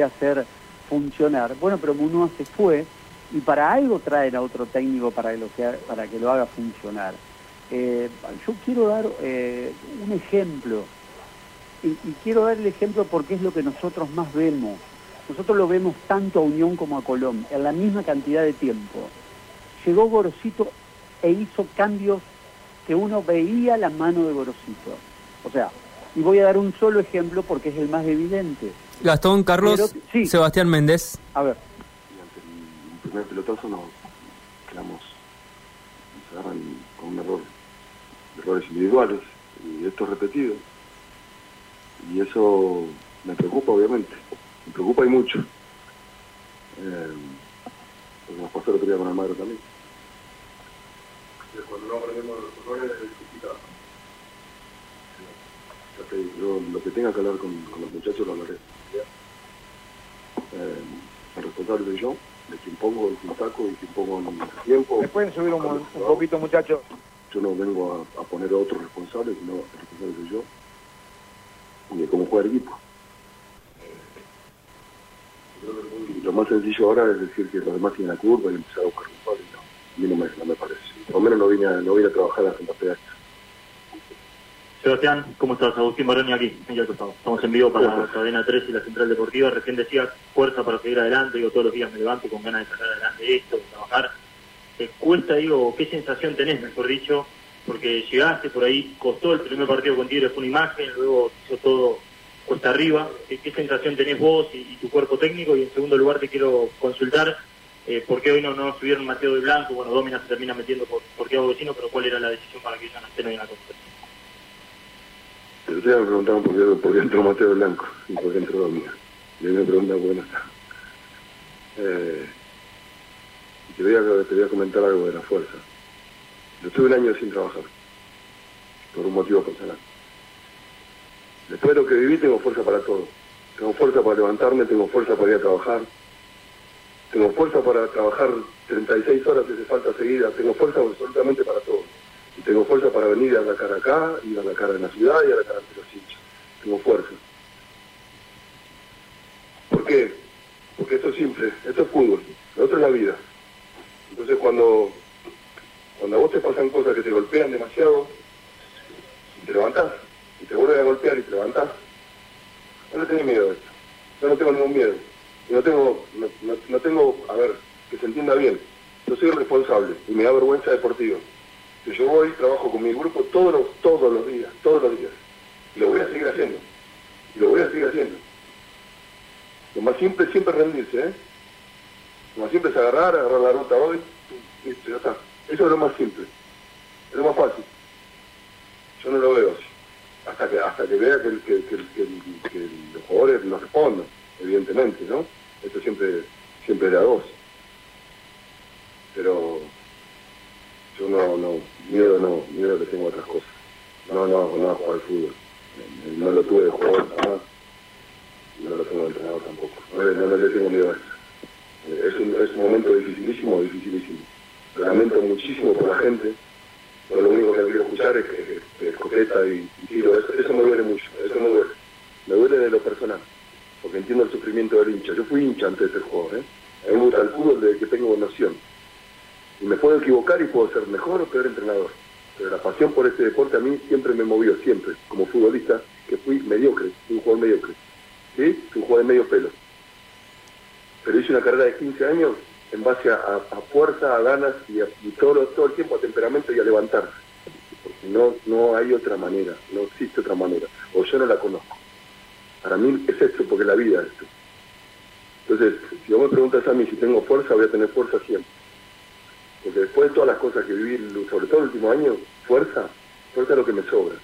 hacer funcionar. Bueno, pero Munua se fue y para algo traen a otro técnico para que lo, para que lo haga funcionar. Eh, yo quiero dar eh, un ejemplo y, y, quiero dar el ejemplo porque es lo que nosotros más vemos. Nosotros lo vemos tanto a Unión como a Colón, en la misma cantidad de tiempo. Llegó Gorosito e hizo cambios que uno veía la mano de Gorosito. O sea, y voy a dar un solo ejemplo porque es el más evidente. Gastón, Carlos, Sebastián Méndez. A ver. Y ante el primer pelotazo nos quedamos, nos agarran con un error, errores individuales, y esto es repetido. Y eso me preocupa, obviamente. Me preocupa y mucho. Eh, porque nos pasó el otro día con Almagro también. Cuando no aprendemos los errores es complicado. Yo lo que tenga que hablar con, con los muchachos lo hablaré. Eh, el responsable soy yo, de quien pongo, de quien saco, de quien pongo en el tiempo. ¿Me pueden subir un, un poquito, muchachos? Yo no vengo a, a, poner a otro responsable, sino el responsable soy yo. Y de cómo juega el equipo. Y lo más sencillo ahora es decir que los demás tienen la curva y empezar a buscar culpables. No, a mí no me, no me parece. Por lo menos no vine a, no vine a trabajar a Santa Fe. Sebastián, ¿cómo estás? Agustín Baroni aquí, en Estamos en vivo para la cadena 3 y la Central Deportiva. Recién decías fuerza para seguir adelante. Digo, todos los días me levanto con ganas de sacar adelante esto, de trabajar. ¿Te cuesta, digo, qué sensación tenés, mejor dicho? Porque llegaste por ahí, costó el primer partido con Tigres, fue una imagen, luego hizo todo cuesta arriba. ¿Qué, qué sensación tenés vos y, y, tu cuerpo técnico? Y en segundo lugar te quiero consultar, eh, ¿por qué hoy no, no estuvieron Mateo de Blanco? Bueno, Domina se termina metiendo por, por qué hago vecino, pero ¿cuál era la decisión para que ellos no estén hoy en la conferencia? El otro día me preguntaban por qué, por qué Mateo Blanco y por qué entró Domina. Y me preguntan por qué no está. Eh, a, te voy a comentar algo de la fuerza. Yo estuve un año sin trabajar, por un motivo personal. Después de lo que viví tengo fuerza para todo. Tengo fuerza para levantarme, tengo fuerza para ir a trabajar, tengo fuerza para trabajar 36 horas si hace falta seguida, tengo fuerza absolutamente para todo. Y tengo fuerza para venir a la cara acá, ir a la cara en la ciudad y a la cara de los hinchas. Tengo fuerza. ¿Por qué? Porque esto es simple, esto es fútbol, lo otro es la vida. Entonces cuando, cuando a vos te pasan cosas que te golpean demasiado, te levantás, y te vuelven a golpear y te levantás, no le tenés miedo a esto. Yo no tengo ningún miedo. Y no tengo, no, no, no tengo, a ver, que se entienda bien. Yo soy el responsable y me da vergüenza deportiva. Yo voy, trabajo con mi grupo todos los, días, todos los días. Y lo voy a seguir haciendo. Y lo voy a seguir haciendo. Lo más simple es siempre rendirse, ¿eh? Lo más simple es agarrar, agarrar la ruta hoy, listo, ya está. Eso es lo más simple. Es lo más fácil. Yo no lo veo así. Hasta que, hasta que vea que, los jugadores nos respondan, evidentemente, ¿no? Esto siempre, siempre es de a dos. Pero yo no, no, miedo no, miedo que tengo otras cosas. No, no, no jugar fútbol. No lo tuve de jugador jamás. No lo tengo entrenador tampoco. No, no, le tengo miedo a eso. Es un, es un momento dificilísimo, dificilísimo. Lamento muchísimo por la gente. Pero lo único que quiero escuchar es que es coqueta y, y tiro. Eso, eso me duele mucho, eso me duele. Me duele de lo personal, porque entiendo el sufrimiento del hincha. Yo fui hincha antes de ser jugador, ¿eh? A mí me gusta el fútbol desde que tengo noción. Y me puedo equivocar y puedo ser mejor o peor entrenador. Pero la pasión por este deporte a mí siempre me movió, siempre, como futbolista, que fui mediocre, un jugador mediocre. ¿Sí? Un jugador de medio pelo. Pero hice una carrera de 15 años en base a, fuerza, a ganas y, a, todo, todo el tiempo a temperamento y a levantarse. Porque no, no hay otra manera, no existe otra manera. O yo no la conozco. Para mí es esto, porque la vida es esto. Entonces, si vos me preguntas a mí si tengo fuerza, voy a tener fuerza siempre porque después de todas las cosas que viví, sobre todo el último año, fuerza, fuerza es lo que me sobra.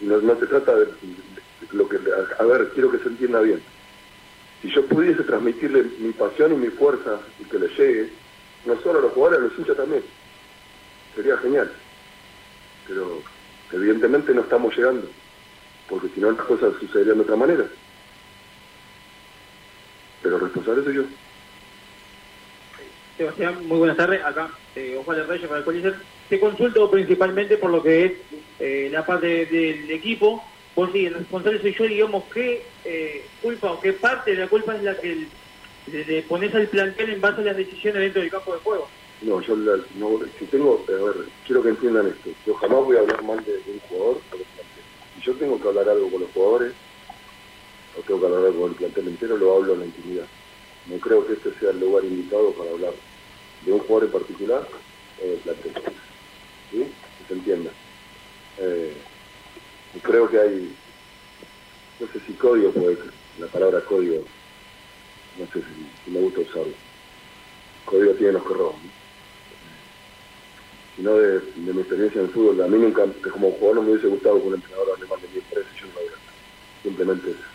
No, no se trata de, lo que, a, ver, quiero que se entienda bien. Si yo pudiese transmitirle mi pasión y mi fuerza y que le llegue, no solo a los jugadores, a los hinchas también, sería genial. Pero evidentemente no estamos llegando, porque si no las cosas sucederían de otra manera. Pero responsable soy yo. Sebastián, muy buenas tardes. Acá, eh, Osvaldo Reyes para el Coliseo. Te consulto principalmente por lo que es eh, la parte del de, equipo. vos sí, el responsable soy yo, digamos, ¿qué eh, culpa o qué parte de la culpa es la que le, pones al plantel en base a las decisiones dentro del campo de juego? No, yo no, si tengo, a ver, quiero que entiendan esto, yo jamás voy a hablar mal de, un jugador Si yo tengo que hablar algo con los jugadores, o tengo que hablar algo con el plantel entero, lo hablo en la intimidad. No creo que este sea el lugar indicado para hablar de un jugador en particular o del plantel. ¿Sí? Que se entienda. Eh, creo que hay, no sé si código puede la palabra código, no sé si, me gusta usarlo. Código tiene los que roban. Sino de, de, mi experiencia en el fútbol, a mí nunca, como jugador no me hubiese gustado con un entrenador alemán de mi empresa yo no lo Simplemente eso.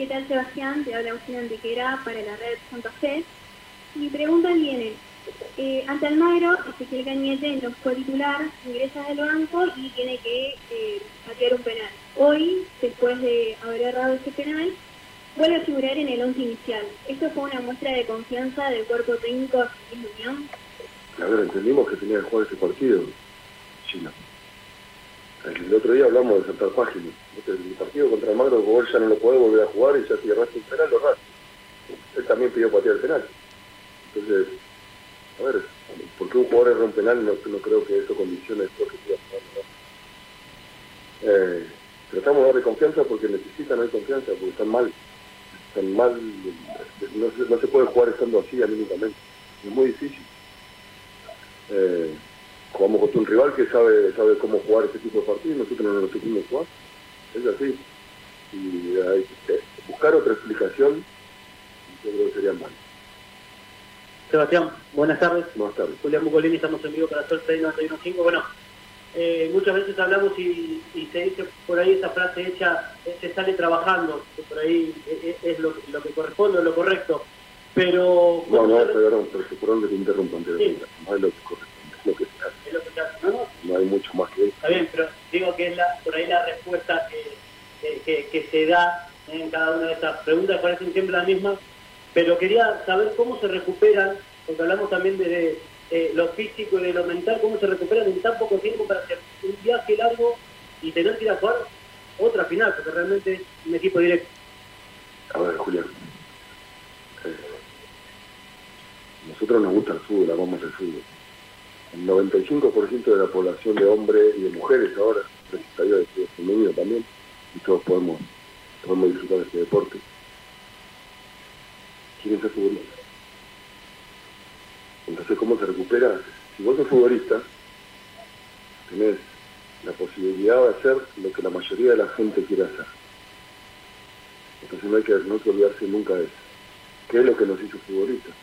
¿Qué tal Sebastián? Te habla Agustín Antequera para la red Santa Fe. Mi pregunta viene, eh, ante Almagro, Ezequiel Cañete no fue titular, ingresa del banco y tiene que eh, un penal. Hoy, después de haber errado ese penal, vuelve a figurar en el once inicial. ¿Esto fue una muestra de confianza del cuerpo técnico de Unión? A entendimos que tenía que jugar ese partido, China. El otro día hablamos de saltar páginas. El partido contra Almagro, vos ya no lo podés volver a jugar y ya si erraste un penal, lo erraste. Él también pidió patear el penal. Entonces, a ver, porque un jugador erra un penal no, no creo que eso condicione después que siga jugando. Eh, tratamos de darle confianza porque necesitan dar confianza, porque están mal. Están mal, no se, no se puede jugar estando así anímicamente. Es muy difícil. Eh, jugamos contra un rival que sabe sabe cómo jugar este tipo de partidos, nosotros no lo supimos jugar. Es así. Y hay, eh, buscar otra explicación, yo creo que sería mal. Sebastián, buenas tardes. Buenas tardes. Julián Bucolini, estamos en vivo para Sol 691.5. Bueno, eh, muchas veces hablamos y, se dice por ahí esa frase hecha, se sale trabajando, que por ahí eh, es, lo, lo, que corresponde, lo correcto. Pero... No, no, perdón, pero perdón que te interrumpa No es lo que corresponde, es lo que se hace. Hay mucho más que eso. Está bien, pero digo que es la, por ahí la respuesta que, que, que se da en cada una de estas preguntas, parecen siempre las mismas pero quería saber cómo se recuperan, porque hablamos también de, lo físico y de lo mental, cómo se recuperan en tan poco tiempo para hacer un viaje largo y tener que ir a jugar otra final, porque realmente es un equipo directo. A ver, Julián. Eh, nosotros nos gusta el fútbol, amamos el fútbol. El 95% de la población de hombres y de mujeres ahora, necesitaría de femenino también, y todos podemos, podemos disfrutar de este deporte quieren ser futbolistas. Entonces, ¿cómo se recupera? Si vos sos futbolista, tenés la posibilidad de hacer lo que la mayoría de la gente quiere hacer. Entonces no hay que, no olvidarse nunca de eso. ¿Qué es lo que nos hizo futbolistas?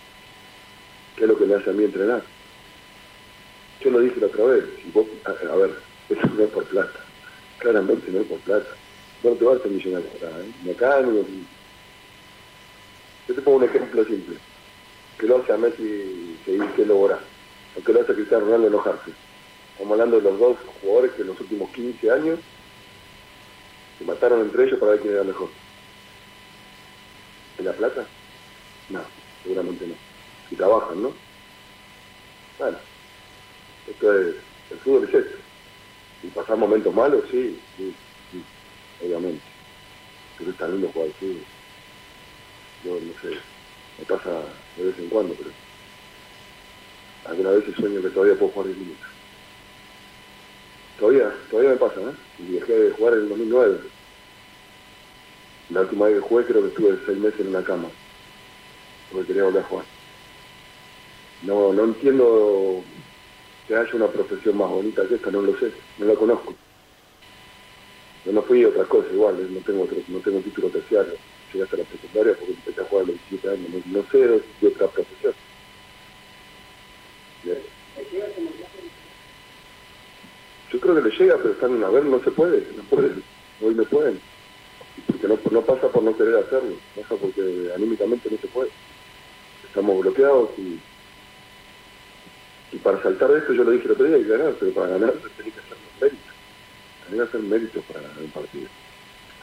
¿Qué es lo que me hace a mí entrenar? Yo lo dije la otra vez, a, ver, eso no es por plata. Claramente no es por plata. No te vas a millonario acá, ¿eh? Ni acá, ni, yo te pongo un ejemplo simple. Que lo hace a Messi seguir que lograr. O que lo hace a Cristiano Ronaldo enojarse. Estamos hablando de los dos jugadores que en los últimos 15 años se mataron entre ellos para ver quién era mejor. ¿En la plata? No, seguramente no. Si trabajan, ¿no? Bueno, esto es, el fútbol es esto. Y pasar momentos malos, sí, sí, sí, obviamente. Pero es tan lindo jugar fútbol yo no sé, me pasa de vez en cuando, pero alguna vez sueño que todavía puedo jugar 10 minutos. Todavía, todavía me pasa, ¿eh? Y dejé de jugar en el 2009. La última vez que jugué creo que estuve seis meses en una cama, porque quería volver a jugar. No, no entiendo que haya una profesión más bonita que esta, no lo sé, no la conozco. Yo no fui otra cosa igual, ¿eh? no tengo otro, no tengo título terciario llegué hasta la secundaria porque empecé a jugar a los 17 años, no, sé de, otra profesión. Yo creo que le llega, pero están a ver, no se puede, no pueden, hoy no pueden. Porque no, no pasa por no querer hacerlo, pasa porque anímicamente no se puede. Estamos bloqueados y, y para saltar de esto yo lo dije el otro día, hay que ganar, pero para ganar tiene que hacer méritos. Tiene que hacer méritos para ganar un partido.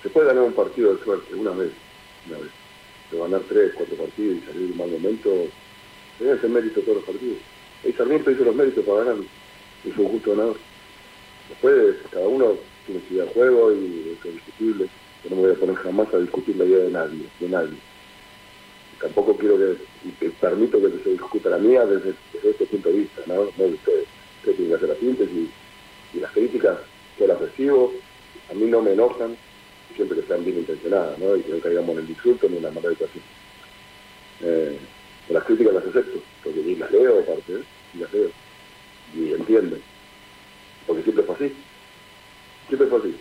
Se puede ganar un partido de suerte una vez, una vez. De ganar tres, cuatro partidos y salir de un mal momento, debe hacer mérito todos los partidos. El Sarmiento hizo los méritos para ganar y fue un justo ganador. Después, cada uno tiene su idea de juego y es discutible. Yo no me voy a poner jamás a discutir la idea de nadie, de nadie. Tampoco quiero que, permito que se discuta la mía desde, este punto de vista, ¿no? No de ustedes. Ustedes tienen que hacer la síntesis y, las críticas yo las recibo, a mí no me enojan, siempre que sean bien intencionadas, ¿no? Y que no caigamos en el insulto ni en la mala educación. Eh, las críticas las acepto, porque ni las leo aparte, ¿eh? y las leo. Y entienden. Porque siempre fue así. Siempre fue así.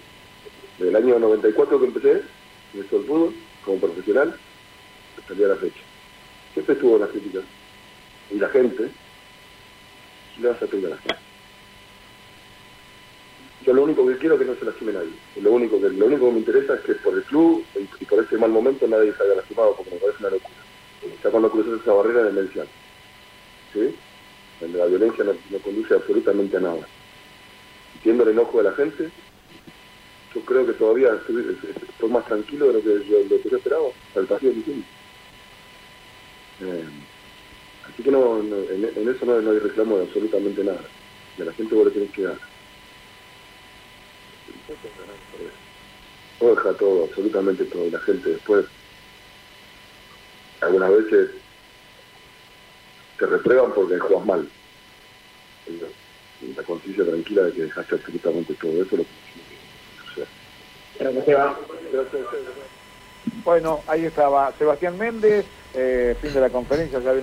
Desde el año 94 que empecé, en esto del fútbol, como profesional, hasta de la fecha. Siempre estuvo las críticas. Y la gente, le vas a pedir la gente. Yo lo único que quiero es que no se lastime nadie. Lo único que, lo único que me interesa es que por el club y por este mal momento nadie se haya lastimado porque me parece una locura. Ya cuando cruzas esa barrera demencial. ¿Sí? Donde la violencia no, conduce absolutamente a nada. Entiendo el enojo de la gente. Yo creo que todavía estoy, más tranquilo de lo que yo, lo que yo esperaba al partido de eh, así que no, en, eso no, hay reclamo de absolutamente nada. De la gente vos le tenés que dar. Todo deja todo, absolutamente todo. Y la gente después algunas veces te reprueban porque juegas mal. La conciencia tranquila de que dejaste absolutamente todo eso lo que Bueno, ahí estaba Sebastián Méndez, eh, fin de la conferencia, ya viene